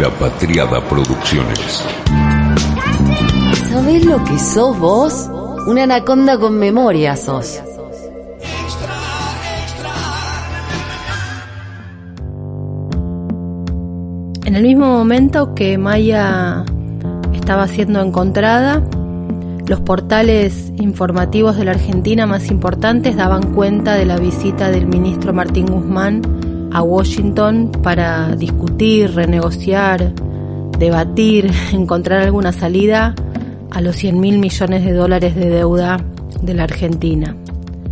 La Patriada Producciones. ¿Sabés lo que sos vos? Una anaconda con memoria sos. En el mismo momento que Maya estaba siendo encontrada, los portales informativos de la Argentina más importantes daban cuenta de la visita del ministro Martín Guzmán a Washington para discutir, renegociar, debatir, encontrar alguna salida a los 100 mil millones de dólares de deuda de la Argentina.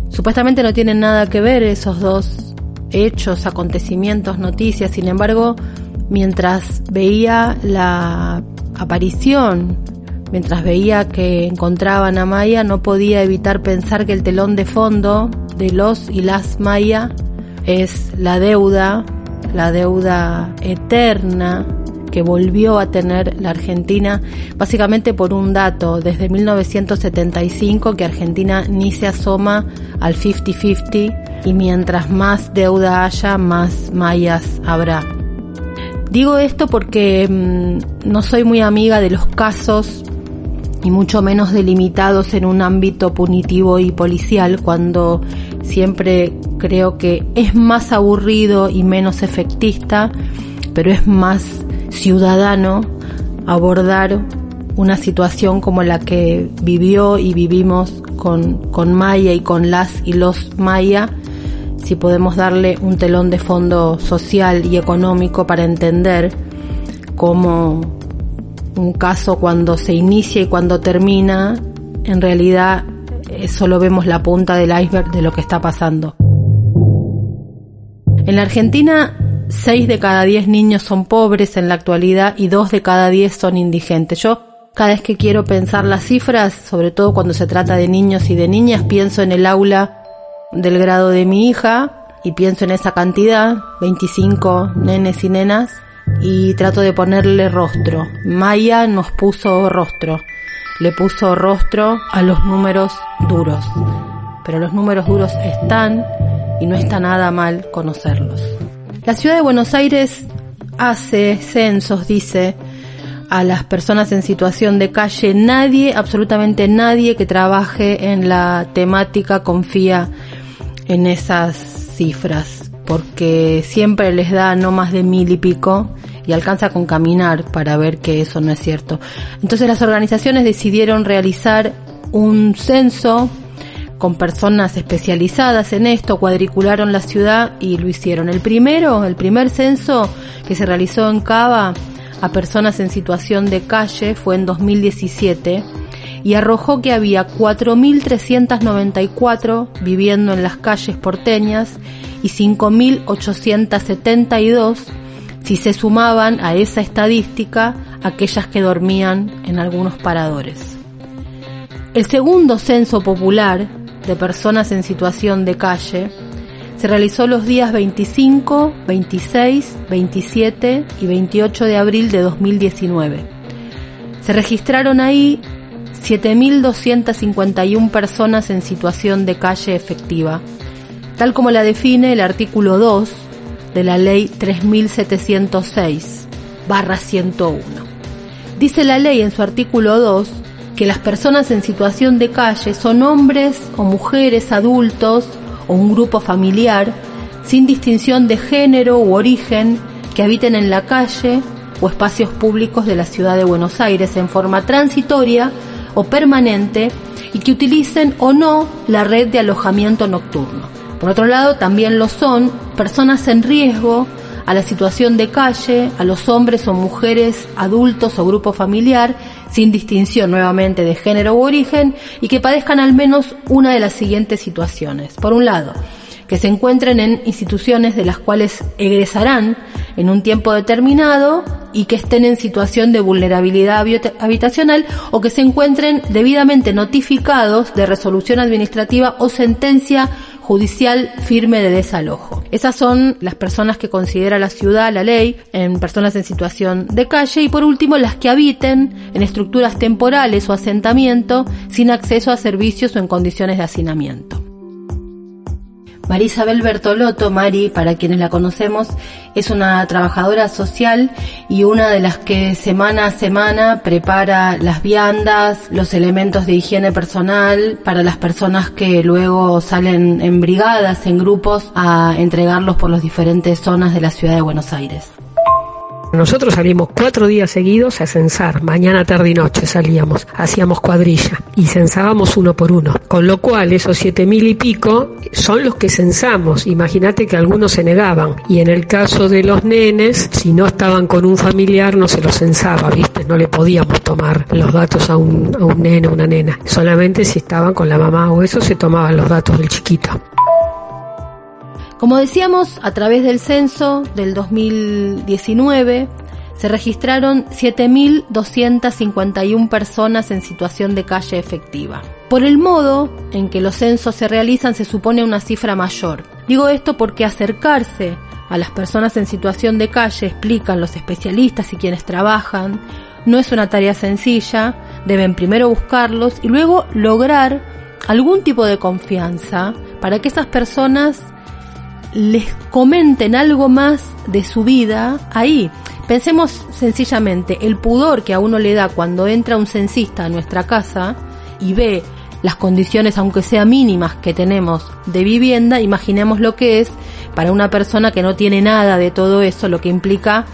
Supuestamente no tienen nada que ver esos dos hechos, acontecimientos, noticias, sin embargo, mientras veía la aparición Mientras veía que encontraban a Maya, no podía evitar pensar que el telón de fondo de los y las Maya es la deuda, la deuda eterna que volvió a tener la Argentina, básicamente por un dato, desde 1975 que Argentina ni se asoma al 50-50 y mientras más deuda haya, más mayas habrá. Digo esto porque mm, no soy muy amiga de los casos y mucho menos delimitados en un ámbito punitivo y policial cuando siempre creo que es más aburrido y menos efectista, pero es más ciudadano abordar una situación como la que vivió y vivimos con, con Maya y con las y los Maya, si podemos darle un telón de fondo social y económico para entender cómo un caso cuando se inicia y cuando termina, en realidad solo vemos la punta del iceberg de lo que está pasando. En la Argentina, 6 de cada 10 niños son pobres en la actualidad y 2 de cada 10 son indigentes. Yo cada vez que quiero pensar las cifras, sobre todo cuando se trata de niños y de niñas, pienso en el aula del grado de mi hija y pienso en esa cantidad, 25 nenes y nenas, y trato de ponerle rostro. Maya nos puso rostro, le puso rostro a los números duros, pero los números duros están y no está nada mal conocerlos. La ciudad de Buenos Aires hace censos, dice, a las personas en situación de calle. Nadie, absolutamente nadie que trabaje en la temática confía en esas cifras, porque siempre les da no más de mil y pico y alcanza con caminar para ver que eso no es cierto. Entonces las organizaciones decidieron realizar un censo con personas especializadas en esto, cuadricularon la ciudad y lo hicieron. El primero, el primer censo que se realizó en Cava a personas en situación de calle fue en 2017 y arrojó que había 4.394 viviendo en las calles porteñas y 5.872 si se sumaban a esa estadística aquellas que dormían en algunos paradores. El segundo censo popular de personas en situación de calle se realizó los días 25, 26, 27 y 28 de abril de 2019. Se registraron ahí 7.251 personas en situación de calle efectiva, tal como la define el artículo 2 de la ley 3706 barra 101. Dice la ley en su artículo 2 que las personas en situación de calle son hombres o mujeres adultos o un grupo familiar sin distinción de género u origen que habiten en la calle o espacios públicos de la ciudad de Buenos Aires en forma transitoria o permanente y que utilicen o no la red de alojamiento nocturno. Por otro lado, también lo son personas en riesgo a la situación de calle, a los hombres o mujeres, adultos o grupo familiar, sin distinción nuevamente de género u origen, y que padezcan al menos una de las siguientes situaciones. Por un lado, que se encuentren en instituciones de las cuales egresarán en un tiempo determinado y que estén en situación de vulnerabilidad habitacional o que se encuentren debidamente notificados de resolución administrativa o sentencia judicial firme de desalojo. Esas son las personas que considera la ciudad, la ley, en personas en situación de calle y por último las que habiten en estructuras temporales o asentamiento sin acceso a servicios o en condiciones de hacinamiento. María Isabel Bertolotto, Mari, para quienes la conocemos, es una trabajadora social y una de las que semana a semana prepara las viandas, los elementos de higiene personal para las personas que luego salen en brigadas, en grupos, a entregarlos por las diferentes zonas de la ciudad de Buenos Aires. Nosotros salimos cuatro días seguidos a censar, mañana, tarde y noche salíamos, hacíamos cuadrilla y censábamos uno por uno. Con lo cual esos siete mil y pico son los que censamos. Imagínate que algunos se negaban y en el caso de los nenes, si no estaban con un familiar no se los censaba, ¿viste? No le podíamos tomar los datos a un, a un nene o una nena. Solamente si estaban con la mamá o eso se tomaban los datos del chiquito. Como decíamos, a través del censo del 2019 se registraron 7.251 personas en situación de calle efectiva. Por el modo en que los censos se realizan se supone una cifra mayor. Digo esto porque acercarse a las personas en situación de calle, explican los especialistas y quienes trabajan, no es una tarea sencilla, deben primero buscarlos y luego lograr algún tipo de confianza para que esas personas les comenten algo más de su vida ahí. Pensemos sencillamente, el pudor que a uno le da cuando entra un censista a nuestra casa y ve las condiciones, aunque sean mínimas, que tenemos de vivienda, imaginemos lo que es para una persona que no tiene nada de todo eso, lo que implica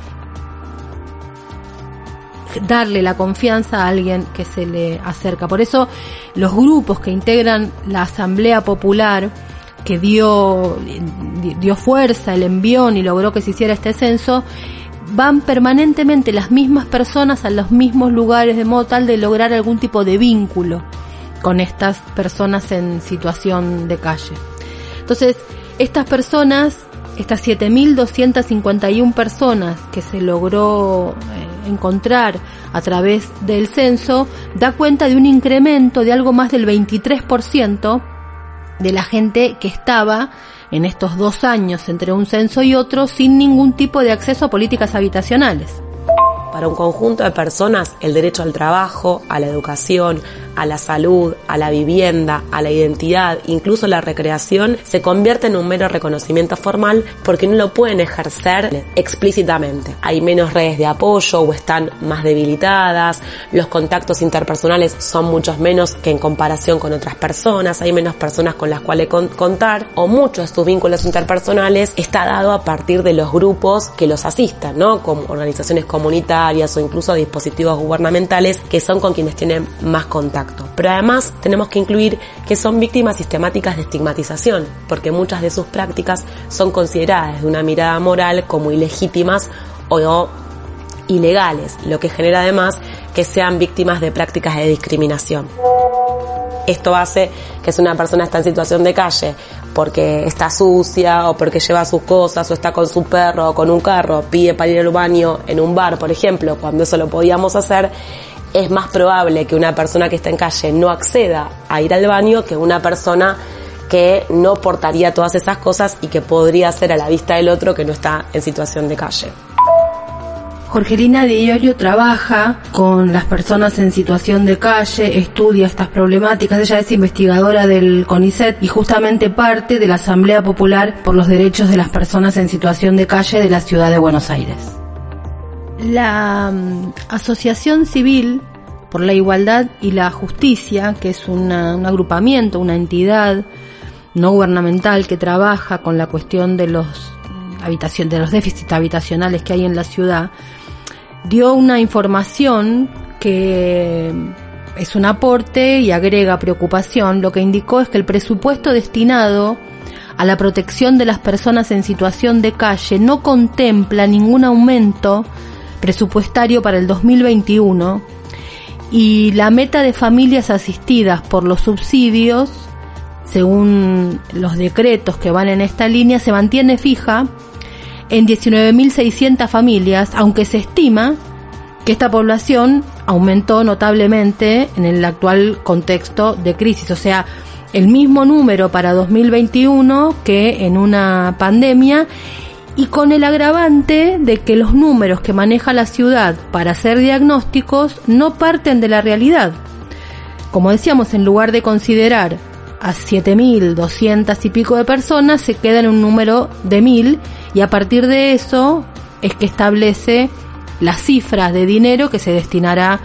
darle la confianza a alguien que se le acerca. Por eso los grupos que integran la Asamblea Popular, que dio, dio fuerza, el envión y logró que se hiciera este censo, van permanentemente las mismas personas a los mismos lugares de modo tal de lograr algún tipo de vínculo con estas personas en situación de calle. Entonces, estas personas, estas 7.251 personas que se logró eh, encontrar a través del censo, da cuenta de un incremento de algo más del 23% de la gente que estaba en estos dos años entre un censo y otro sin ningún tipo de acceso a políticas habitacionales. Para un conjunto de personas, el derecho al trabajo, a la educación, a la salud, a la vivienda, a la identidad, incluso la recreación, se convierte en un mero reconocimiento formal porque no lo pueden ejercer explícitamente. Hay menos redes de apoyo o están más debilitadas, los contactos interpersonales son muchos menos que en comparación con otras personas, hay menos personas con las cuales contar o muchos de sus vínculos interpersonales está dado a partir de los grupos que los asistan, ¿no? Como organizaciones comunitarias o incluso dispositivos gubernamentales que son con quienes tienen más contacto. Pero además tenemos que incluir que son víctimas sistemáticas de estigmatización, porque muchas de sus prácticas son consideradas desde una mirada moral como ilegítimas o ilegales, lo que genera además que sean víctimas de prácticas de discriminación. Esto hace que si una persona está en situación de calle porque está sucia o porque lleva sus cosas o está con su perro o con un carro, pide para ir al baño en un bar, por ejemplo, cuando eso lo podíamos hacer, es más probable que una persona que está en calle no acceda a ir al baño que una persona que no portaría todas esas cosas y que podría ser a la vista del otro que no está en situación de calle. Jorgelina de trabaja con las personas en situación de calle, estudia estas problemáticas, ella es investigadora del CONICET y justamente parte de la Asamblea Popular por los Derechos de las Personas en Situación de Calle de la Ciudad de Buenos Aires. La mm, Asociación Civil por la Igualdad y la Justicia, que es un agrupamiento, una entidad no gubernamental que trabaja con la cuestión de los habitación, de los déficits habitacionales que hay en la ciudad, dio una información que es un aporte y agrega preocupación. Lo que indicó es que el presupuesto destinado a la protección de las personas en situación de calle no contempla ningún aumento presupuestario para el 2021 y la meta de familias asistidas por los subsidios, según los decretos que van en esta línea, se mantiene fija en 19.600 familias, aunque se estima que esta población aumentó notablemente en el actual contexto de crisis, o sea, el mismo número para 2021 que en una pandemia y con el agravante de que los números que maneja la ciudad para hacer diagnósticos no parten de la realidad. Como decíamos, en lugar de considerar a 7.200 y pico de personas, se queda en un número de 1.000 y a partir de eso es que establece las cifras de dinero que se destinará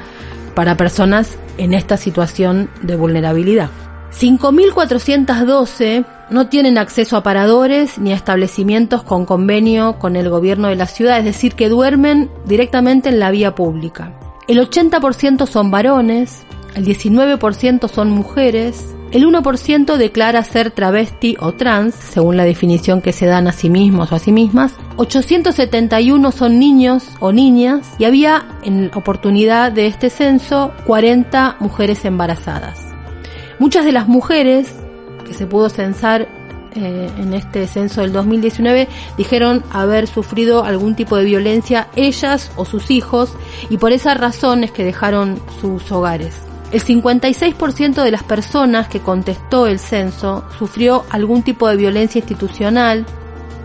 para personas en esta situación de vulnerabilidad. 5.412 no tienen acceso a paradores ni a establecimientos con convenio con el gobierno de la ciudad, es decir, que duermen directamente en la vía pública. El 80% son varones, el 19% son mujeres, el 1% declara ser travesti o trans, según la definición que se dan a sí mismos o a sí mismas, 871 son niños o niñas y había en oportunidad de este censo 40 mujeres embarazadas. Muchas de las mujeres que se pudo censar eh, en este censo del 2019 dijeron haber sufrido algún tipo de violencia ellas o sus hijos y por esa razón es que dejaron sus hogares. El 56% de las personas que contestó el censo sufrió algún tipo de violencia institucional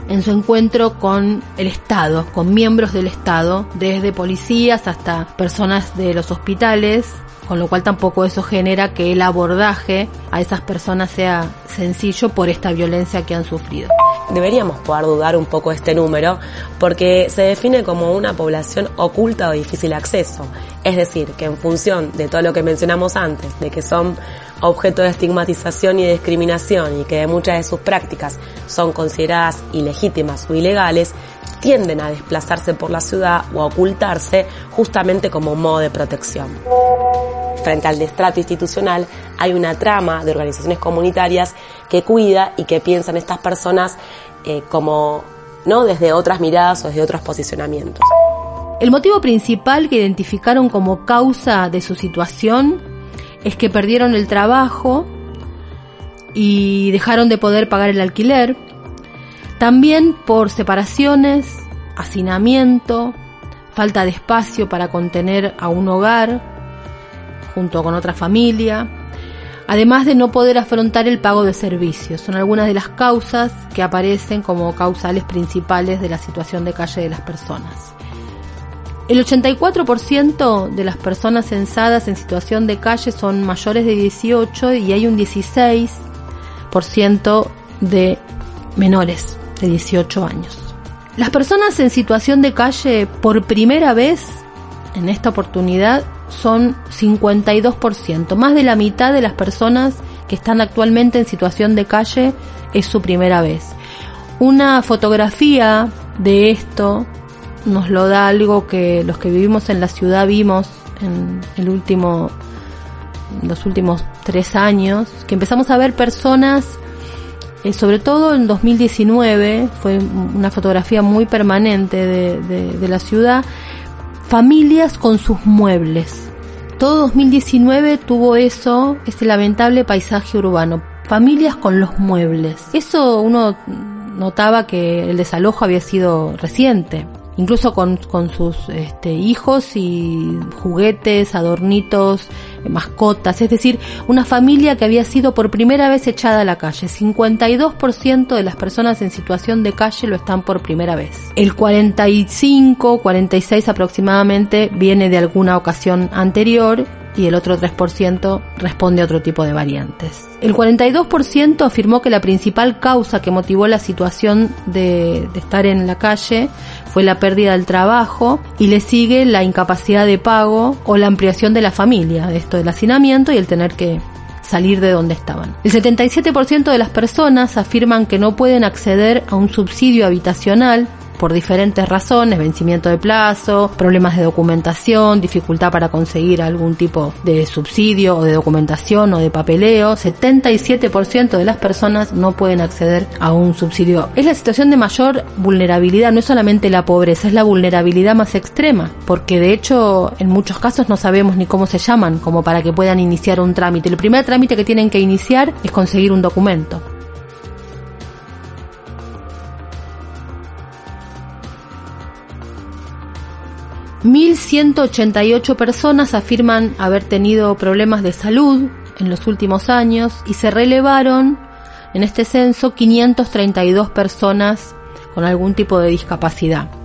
en su encuentro con el Estado, con miembros del Estado, desde policías hasta personas de los hospitales, con lo cual tampoco eso genera que el abordaje a esas personas sea sencillo por esta violencia que han sufrido. Deberíamos poder dudar un poco de este número porque se define como una población oculta o difícil acceso. Es decir, que en función de todo lo que mencionamos antes, de que son objeto de estigmatización y discriminación y que muchas de sus prácticas son consideradas ilegítimas o ilegales, tienden a desplazarse por la ciudad o a ocultarse justamente como modo de protección. Frente al destrato institucional hay una trama de organizaciones comunitarias que cuida y que piensa en estas personas eh, como no desde otras miradas o desde otros posicionamientos. El motivo principal que identificaron como causa de su situación es que perdieron el trabajo y dejaron de poder pagar el alquiler, también por separaciones, hacinamiento, falta de espacio para contener a un hogar junto con otra familia, además de no poder afrontar el pago de servicios. Son algunas de las causas que aparecen como causales principales de la situación de calle de las personas. El 84% de las personas censadas en situación de calle son mayores de 18 y hay un 16% de menores de 18 años. Las personas en situación de calle por primera vez en esta oportunidad son 52%. Más de la mitad de las personas que están actualmente en situación de calle es su primera vez. Una fotografía de esto nos lo da algo que los que vivimos en la ciudad vimos en el último, los últimos tres años, que empezamos a ver personas eh, sobre todo en 2019, fue una fotografía muy permanente de, la ciudad, familias con sus muebles. Todo 2019 tuvo eso, este lamentable paisaje urbano, familias con los muebles. Eso uno notaba que el desalojo había sido reciente incluso con, con sus este, hijos y juguetes, adornitos, mascotas, es decir, una familia que había sido por primera vez echada a la calle. 52% de las personas en situación de calle lo están por primera vez. El 45, 46 aproximadamente viene de alguna ocasión anterior y el otro 3% responde a otro tipo de variantes. El 42% afirmó que la principal causa que motivó la situación de, estar en la calle fue la pérdida del trabajo y le sigue la incapacidad de pago o la ampliación de la familia, esto del hacinamiento y el tener que salir de donde estaban. El 77% de las personas afirman que no pueden acceder a un subsidio habitacional por diferentes razones, vencimiento de plazo, problemas de documentación, dificultad para conseguir algún tipo de subsidio o de documentación o de papeleo, 77% de las personas no pueden acceder a un subsidio. Es la situación de mayor vulnerabilidad, no es solamente la pobreza, es la vulnerabilidad más extrema, porque de hecho en muchos casos no sabemos ni cómo se llaman, como para que puedan iniciar un trámite. El primer trámite que tienen que iniciar es conseguir un documento. 1.188 personas afirman haber tenido problemas de salud en los últimos años y se relevaron en este censo 532 personas con algún tipo de discapacidad.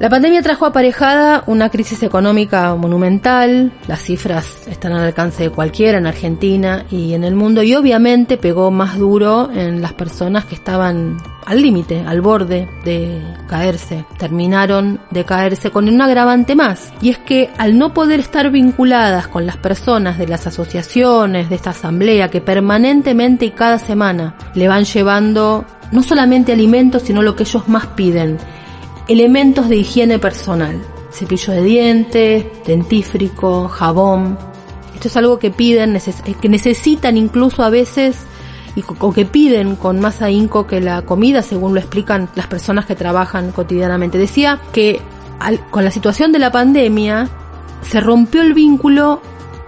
La pandemia trajo aparejada una crisis económica monumental, las cifras están al alcance de cualquiera en Argentina y en el mundo y obviamente pegó más duro en las personas que estaban al límite, al borde de caerse, terminaron de caerse con un agravante más y es que al no poder estar vinculadas con las personas de las asociaciones, de esta asamblea que permanentemente y cada semana le van llevando no solamente alimentos sino lo que ellos más piden, elementos de higiene personal, cepillo de dientes, dentífrico, jabón. Esto es algo que piden, eh, que necesitan incluso a veces y, o que piden con más ahínco que la comida, según lo explican las personas que trabajan cotidianamente. Decía que con la situación de la pandemia se rompió el vínculo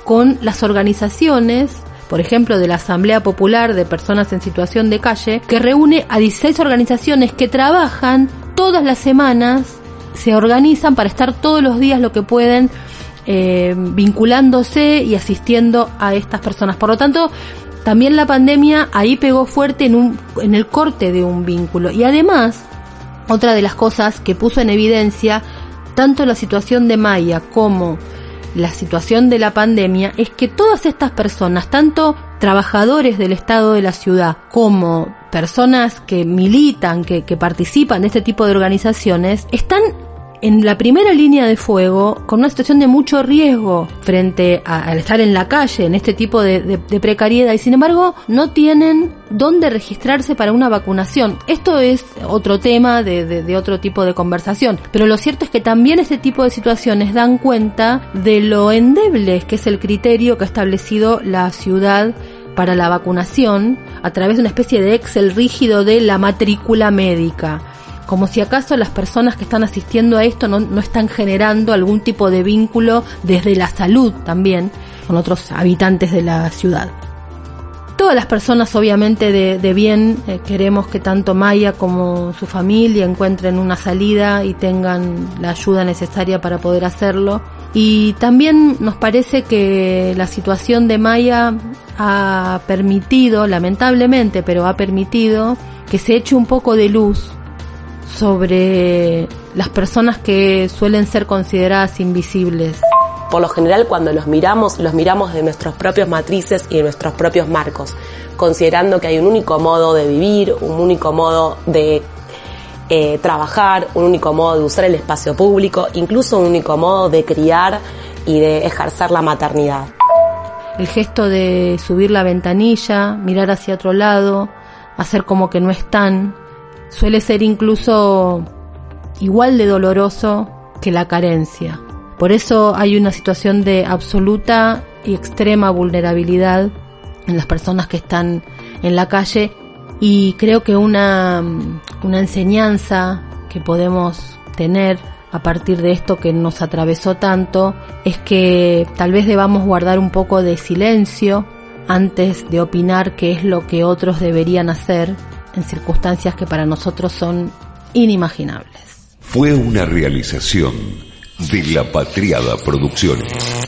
con las organizaciones por ejemplo, de la Asamblea Popular de Personas en Situación de Calle, que reúne a 16 organizaciones que trabajan todas las semanas se organizan para estar todos los días lo que pueden eh, vinculándose y asistiendo a estas personas. Por lo tanto, también la pandemia ahí pegó fuerte en, en el corte de un vínculo. Y además, otra de las cosas que puso en evidencia tanto la situación de Maya como la situación de la pandemia es que todas estas personas, tanto trabajadores del Estado de la ciudad como personas que militan, que, que participan de este tipo de organizaciones, están en la primera línea de fuego con una situación de mucho riesgo frente al estar en la calle, en este tipo de, precariedad, y sin embargo no tienen dónde registrarse para una vacunación. Esto es otro tema de, de otro tipo de conversación, pero lo cierto es que también este tipo de situaciones dan cuenta de lo endeble que es el criterio que ha establecido la ciudad para la vacunación a través de una especie de Excel rígido de la matrícula médica como si acaso las personas que están asistiendo a esto no, están generando algún tipo de vínculo desde la salud también con otros habitantes de la ciudad. Todas las personas obviamente de, bien eh, queremos que tanto Maya como su familia encuentren una salida y tengan la ayuda necesaria para poder hacerlo. Y también nos parece que la situación de Maya ha permitido, lamentablemente, pero ha permitido que se eche un poco de luz sobre las personas que suelen ser consideradas invisibles. Por lo general cuando los miramos, los miramos de nuestros propios matrices y de nuestros propios marcos, considerando que hay un único modo de vivir, un único modo de eh, trabajar, un único modo de usar el espacio público, incluso un único modo de criar y de ejercer la maternidad. El gesto de subir la ventanilla, mirar hacia otro lado, hacer como que no están, suele ser incluso igual de doloroso que la carencia. Por eso hay una situación de absoluta y extrema vulnerabilidad en las personas que están en la calle y creo que una, una enseñanza que podemos tener a partir de esto que nos atravesó tanto es que tal vez debamos guardar un poco de silencio antes de opinar qué es lo que otros deberían hacer en circunstancias que para nosotros son inimaginables. Fue una realización de la Patriada Producciones.